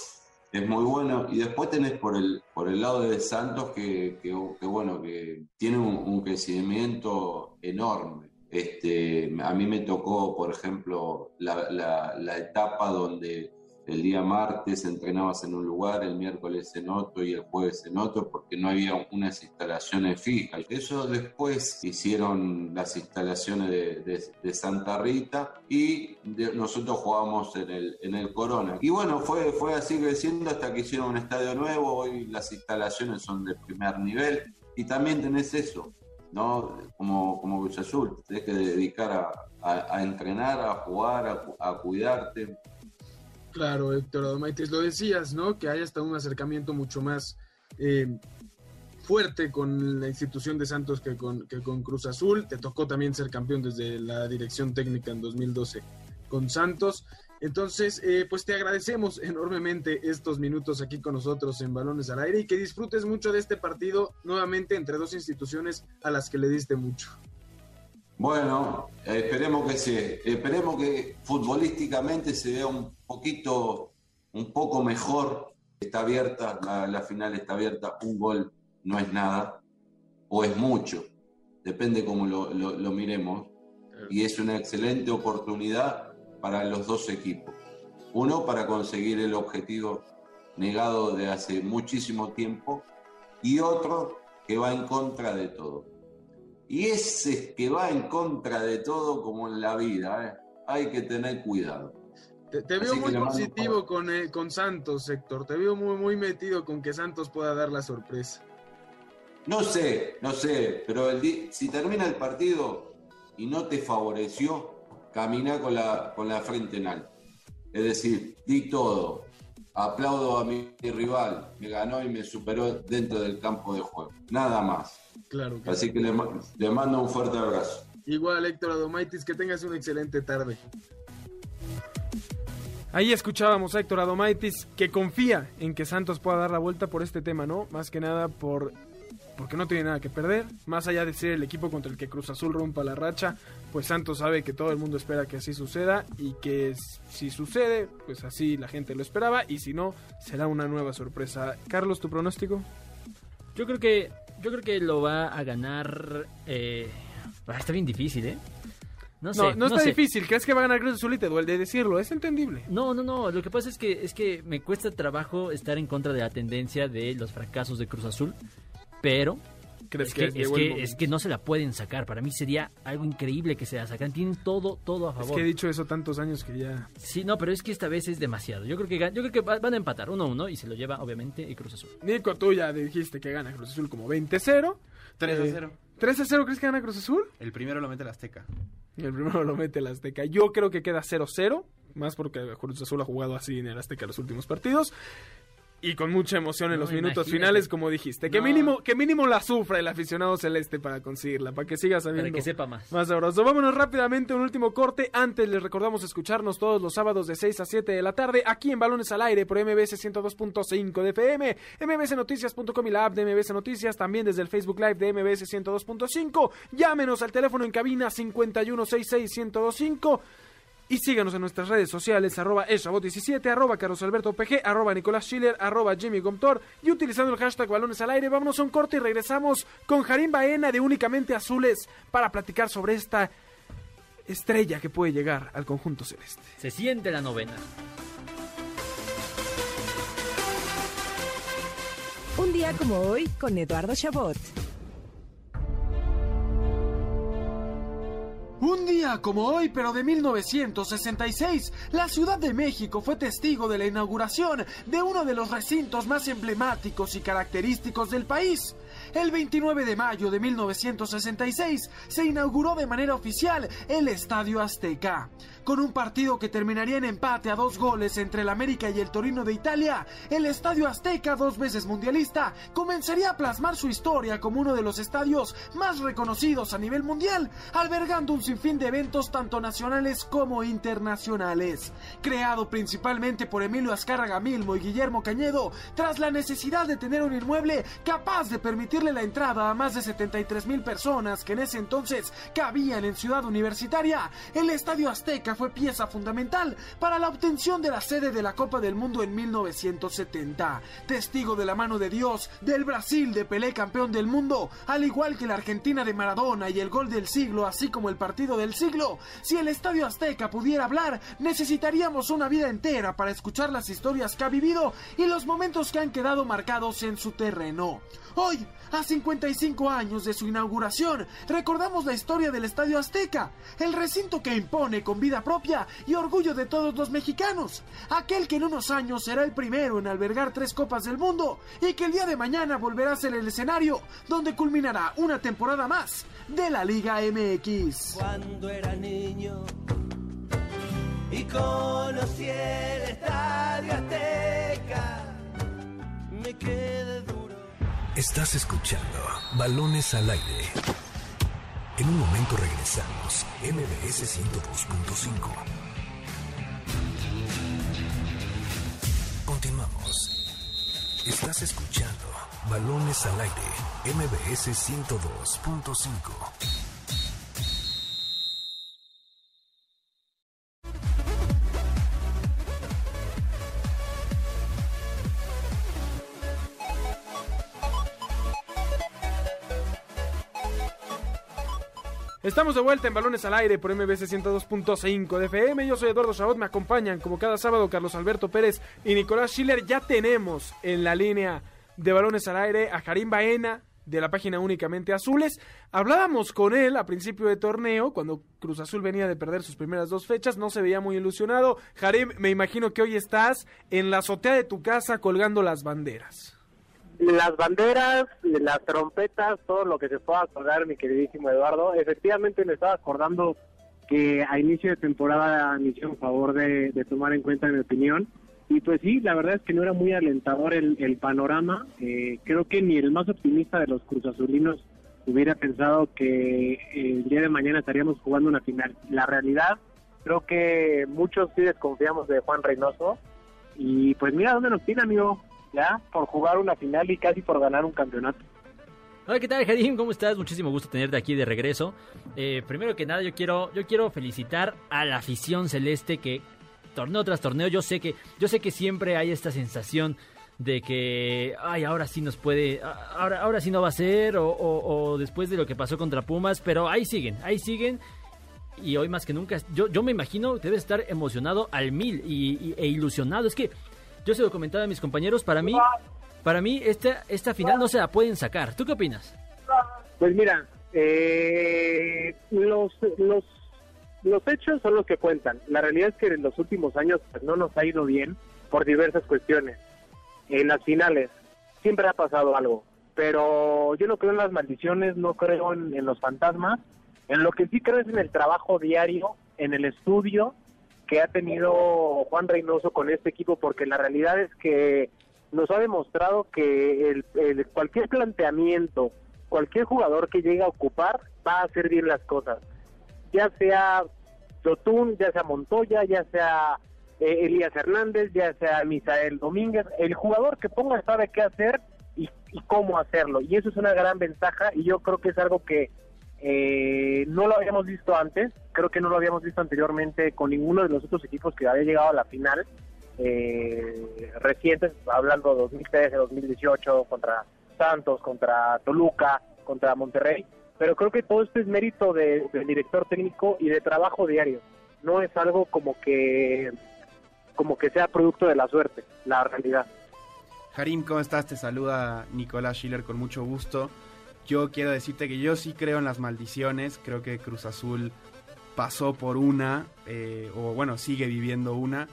es muy bueno. Y después tenés por el, por el lado de Santos que, que, bueno, que tiene un, crecimiento enorme. Este, a mí me tocó, por ejemplo, la, la, la etapa donde el día martes entrenabas en un lugar, el miércoles en otro y el jueves en otro porque no había unas instalaciones fijas. Eso después hicieron las instalaciones de, Santa Rita y nosotros jugábamos en el, en el Corona. Y bueno, fue, fue así creciendo hasta que hicieron un estadio nuevo, hoy las instalaciones son de primer nivel y también tenés eso. ¿no? Como, como Cruz Azul, que dedicar a, entrenar, a jugar, a cuidarte. Claro, Héctor Adomaitis, lo decías, ¿no? Que hay hasta un acercamiento mucho más eh, fuerte con la institución de Santos que con, que con Cruz Azul. Te tocó también ser campeón desde la dirección técnica en 2012 con Santos. Entonces, eh, pues te agradecemos enormemente estos minutos aquí con nosotros en Balones al Aire y que disfrutes mucho de este partido nuevamente entre dos instituciones a las que le diste mucho. Bueno, esperemos que se, esperemos que futbolísticamente se vea un poquito, un poco mejor. Está abierta, la, final está abierta, un gol no es nada, o es mucho, depende cómo lo, lo miremos. Y es una excelente oportunidad para los dos equipos. Uno, para conseguir el objetivo negado de hace muchísimo tiempo, y otro que va en contra de todo y ese que va en contra de todo como en la vida, ¿eh? hay que tener cuidado. Te, veo muy positivo con, eh, con Santos, Héctor. Te veo muy, muy metido con que Santos pueda dar la sorpresa. No sé, no sé, pero el si termina el partido y no te favoreció, camina con la, con la frente en alto. Es decir, di todo. Aplaudo a mi rival, me ganó y me superó dentro del campo de juego. Nada más. Claro. Así que le, mando un fuerte abrazo. Igual, Héctor Adomaitis, que tengas una excelente tarde. Ahí escuchábamos a Héctor Adomaitis que confía en que Santos pueda dar la vuelta por este tema, ¿no? Más que nada por porque no tiene nada que perder. Más allá de ser el equipo contra el que Cruz Azul rompa la racha, pues Santos sabe que todo el mundo espera que así suceda y que si sucede, pues así la gente lo esperaba y si no, será una nueva sorpresa. Carlos, ¿tu pronóstico? Yo creo que yo creo que lo va a ganar. Eh, está bien difícil, ¿eh? No, sé, no, está difícil. ¿Crees que va a ganar Cruz Azul y te duele decirlo? Es entendible. No, no, no. Lo que pasa es que, es que me cuesta trabajo estar en contra de la tendencia de los fracasos de Cruz Azul. Pero es que, es, que, no se la pueden sacar. Para mí sería algo increíble que se la sacan. Tienen todo, todo a favor. Es que he dicho eso tantos años que ya. Sí, no, pero es que esta vez es demasiado. Yo creo que yo creo que van a empatar 1-1 y se lo lleva, obviamente, y Cruz Azul. Nico, tú ya dijiste que gana Cruz Azul como 20-0. 3-0. 3-0, ¿crees que gana Cruz Azul? El primero lo mete el Azteca. El primero lo mete el Azteca. Yo creo que queda 0-0. Más porque Cruz Azul ha jugado así en el Azteca los últimos partidos y con mucha emoción en los minutos finales, como dijiste. Que mínimo, que mínimo la sufra el aficionado celeste para conseguirla, para que siga sabiendo. Para que sepa más. Más sabroso. Vámonos rápidamente un último corte. Antes les recordamos escucharnos todos los sábados de 6 a 7 de la tarde aquí en Balones al Aire por MBS 102.5 de FM, mbsnoticias.com y la app de MBS Noticias, también desde el Facebook Live de MBS 102.5. Llámenos al teléfono en cabina 5166125 y síganos en nuestras redes sociales, arroba eshabot17, arroba pg arroba Nicolás Schiller, arroba Jimmy Gomtor y utilizando el hashtag balones al aire. Vámonos a un corte y regresamos con Jarim Baena de Únicamente Azules para platicar sobre esta estrella que puede llegar al conjunto celeste. Se siente la novena. Un día como hoy con Eduardo Chabot. Un día como hoy, pero de 1966, la Ciudad de México fue testigo de la inauguración de uno de los recintos más emblemáticos y característicos del país. El 29 de mayo de 1966 se inauguró de manera oficial el Estadio Azteca. Con un partido que terminaría en empate a dos goles entre el América y el Torino de Italia, el Estadio Azteca, dos veces mundialista, comenzaría a plasmar su historia como uno de los estadios más reconocidos a nivel mundial, albergando un sinfín de eventos tanto nacionales como internacionales. Creado principalmente por Emilio Azcárraga Milmo y Guillermo Cañedo, tras la necesidad de tener un inmueble capaz de la entrada a más de 73 mil personas que en ese entonces cabían en Ciudad Universitaria, el Estadio Azteca fue pieza fundamental para la obtención de la sede de la Copa del Mundo en 1970. Testigo de la mano de Dios, del Brasil de Pelé campeón del mundo, al igual que la Argentina de Maradona y el gol del siglo, así como el partido del siglo. Si el Estadio Azteca pudiera hablar, necesitaríamos una vida entera para escuchar las historias que ha vivido y los momentos que han quedado marcados en su terreno. Hoy, a 55 años de su inauguración, recordamos la historia del Estadio Azteca, el recinto que impone con vida propia y orgullo de todos los mexicanos, aquel que en unos años será el primero en albergar tres Copas del Mundo y que el día de mañana volverá a ser el escenario donde culminará una temporada más de la Liga MX. Cuando era niño y conocí el Estadio Azteca, me quedé. Estás escuchando Balones al aire. En un momento regresamos. MBS 102.5. Continuamos. Estás escuchando Balones al aire. MBS 102.5. Estamos de vuelta en Balones al Aire por MBC 102.5 de FM. Yo soy Eduardo Chabot, me acompañan como cada sábado Carlos Alberto Pérez y Nicolás Schiller. Ya tenemos en la línea de Balones al Aire a Karim Baena de la página Únicamente Azules. Hablábamos con él a principio de torneo, cuando Cruz Azul venía de perder sus primeras dos fechas, no se veía muy ilusionado. Karim, me imagino que hoy estás en la azotea de tu casa colgando las banderas las banderas, las trompetas, todo lo que se pueda acordar, mi queridísimo Eduardo. Efectivamente, me estaba acordando que a inicio de temporada me hicieron favor de, tomar en cuenta mi opinión. Y pues sí, la verdad es que no era muy alentador el, panorama. Eh, creo que ni el más optimista de los cruzazulinos hubiera pensado que el día de mañana estaríamos jugando una final. La realidad, creo que muchos sí desconfiamos de Juan Reynoso. Y pues mira dónde nos tiene, amigo ya por jugar una final y casi por ganar un campeonato. Hola, ¿qué tal, Jadim? ¿Cómo estás? Muchísimo gusto tenerte aquí de regreso. Eh, primero que nada, yo quiero, yo quiero felicitar a la afición celeste que torneo tras torneo, yo sé que, yo sé que siempre hay esta sensación de que, ay, ahora sí nos puede, ahora, ahora sí no va a ser, o, después de lo que pasó contra Pumas, pero ahí siguen, ahí siguen. Y hoy más que nunca, yo, yo me imagino, debes estar emocionado al mil y, e ilusionado. Es que yo se lo comentaba a mis compañeros, para mí, para mí esta, esta final no se la pueden sacar. ¿Tú qué opinas? Pues mira, eh, los, los, los hechos son los que cuentan. La realidad es que en los últimos años pues, no nos ha ido bien por diversas cuestiones. En las finales siempre ha pasado algo, pero yo no creo en las maldiciones, no creo en, en los fantasmas. En lo que sí creo es en el trabajo diario, en el estudio que ha tenido Juan Reynoso con este equipo, porque la realidad es que nos ha demostrado que el, cualquier planteamiento, cualquier jugador que llegue a ocupar va a hacer bien las cosas. Ya sea Sotún, ya sea Montoya, ya sea eh, Elías Hernández, ya sea Misael Domínguez, el jugador que ponga sabe qué hacer y, y cómo hacerlo. Y eso es una gran ventaja y yo creo que es algo que eh, no lo habíamos visto antes, creo que no lo habíamos visto anteriormente con ninguno de los otros equipos que había llegado a la final eh, recientes, hablando 2013, 2018, contra Santos, contra Toluca, contra Monterrey, pero creo que todo esto es mérito del director técnico y de trabajo diario, no es algo como que como que sea producto de la suerte, la realidad. Karim, ¿cómo estás? Te saluda Nicolás Schiller con mucho gusto. Yo quiero decirte que yo sí creo en las maldiciones, creo que Cruz Azul pasó por una, eh, o bueno, sigue viviendo una,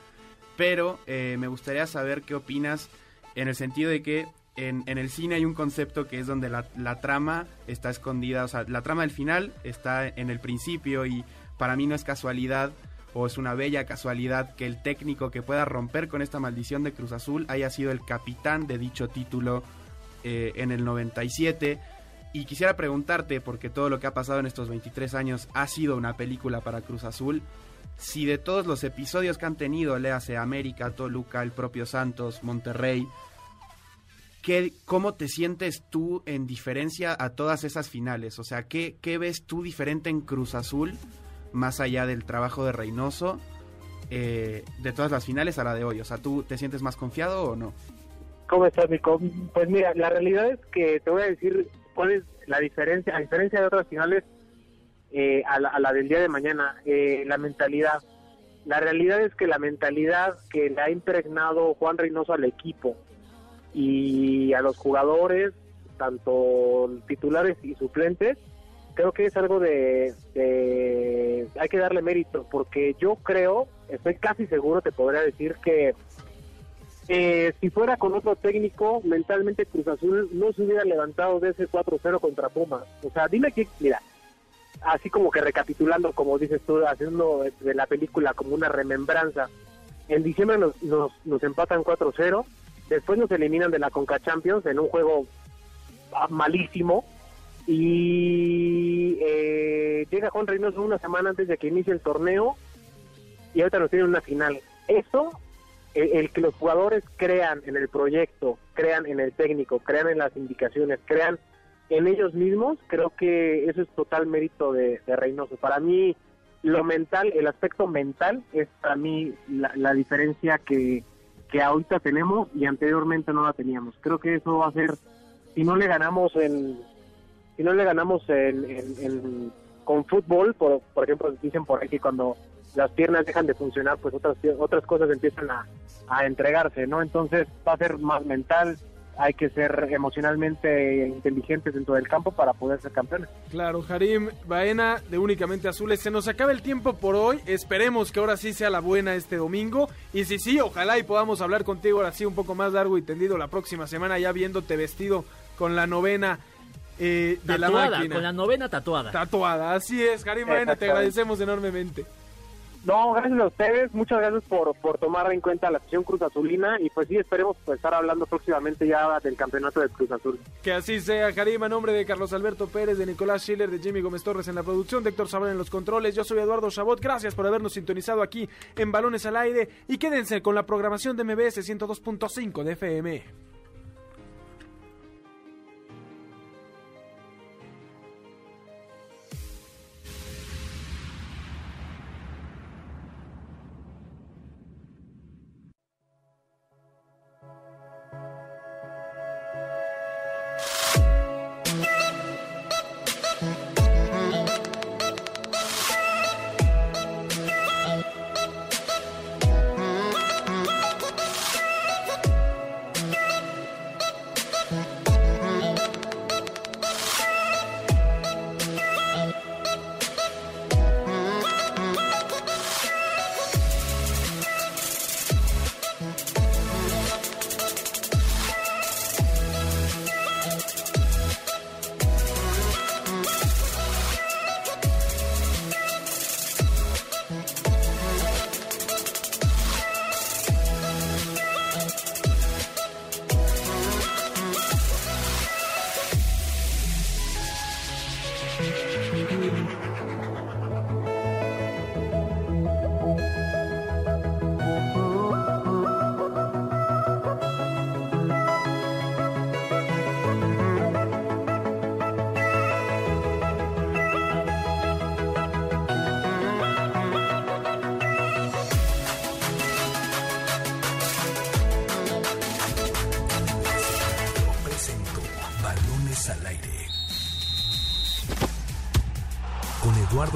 pero eh, me gustaría saber qué opinas en el sentido de que en, en el cine hay un concepto que es donde la, la trama está escondida, o sea, la trama del final está en el principio y para mí no es casualidad o es una bella casualidad que el técnico que pueda romper con esta maldición de Cruz Azul haya sido el capitán de dicho título eh, en el 97. Y quisiera preguntarte, porque todo lo que ha pasado en estos 23 años ha sido una película para Cruz Azul, si de todos los episodios que han tenido, léase América, Toluca, el propio Santos, Monterrey, ¿qué, ¿cómo te sientes tú en diferencia a todas esas finales? O sea, ¿qué, ¿qué ves tú diferente en Cruz Azul, más allá del trabajo de Reynoso, eh, de todas las finales a la de hoy? O sea, ¿tú te sientes más confiado o no? ¿Cómo estás, Nico? Pues mira, la realidad es que te voy a decir cuál es la diferencia, a diferencia de otras finales eh, a, la, a, la, del día de mañana, eh, la mentalidad. La realidad es que la mentalidad que le ha impregnado Juan Reynoso al equipo y a los jugadores, tanto titulares y suplentes, creo que es algo de, de hay que darle mérito, porque yo creo, estoy casi seguro, te podría decir que eh, si fuera con otro técnico, mentalmente Cruz Azul no se hubiera levantado de ese 4-0 contra Pumas. O sea, dime que, mira, así como que recapitulando, como dices tú, haciendo de la película como una remembranza. En diciembre nos, nos, empatan 4-0, después nos eliminan de la Conca Champions en un juego malísimo. Y eh, llega Juan Reynoso una semana antes de que inicie el torneo y ahorita nos tiene una final. Eso el, el, que los jugadores crean en el proyecto, crean en el técnico, crean en las indicaciones, crean en ellos mismos, creo que eso es total mérito de, de Reynoso. Para mí, lo mental, el aspecto mental es para mí la, diferencia que, que ahorita tenemos y anteriormente no la teníamos. Creo que eso va a ser, si no le ganamos en, si no le ganamos en, con fútbol, por, por ejemplo, dicen por aquí cuando las piernas dejan de funcionar, pues otras otras cosas empiezan a, a, entregarse, ¿no? Entonces va a ser más mental, hay que ser emocionalmente inteligentes dentro del campo para poder ser campeones. Claro, Harim Baena de Únicamente Azules, se nos acaba el tiempo por hoy, esperemos que ahora sí sea la buena este domingo, y si sí, ojalá y podamos hablar contigo ahora sí un poco más largo y tendido la próxima semana, ya viéndote vestido con la novena eh, de tatuada, la máquina. Con la novena tatuada. Tatuada, así es, Harim Baena, te agradecemos enormemente. No, gracias a ustedes, muchas gracias por, por tomar en cuenta la sesión Cruz Azulina. Y pues sí, esperemos pues, estar hablando próximamente ya del campeonato de Cruz Azul. Que así sea, Karim, a nombre de Carlos Alberto Pérez, de Nicolás Schiller, de Jimmy Gómez Torres en la producción, de Héctor Sabrán en los controles, yo soy Eduardo Chabot, gracias por habernos sintonizado aquí en Balones al Aire. Y quédense con la programación de MBS 102.5 de FM.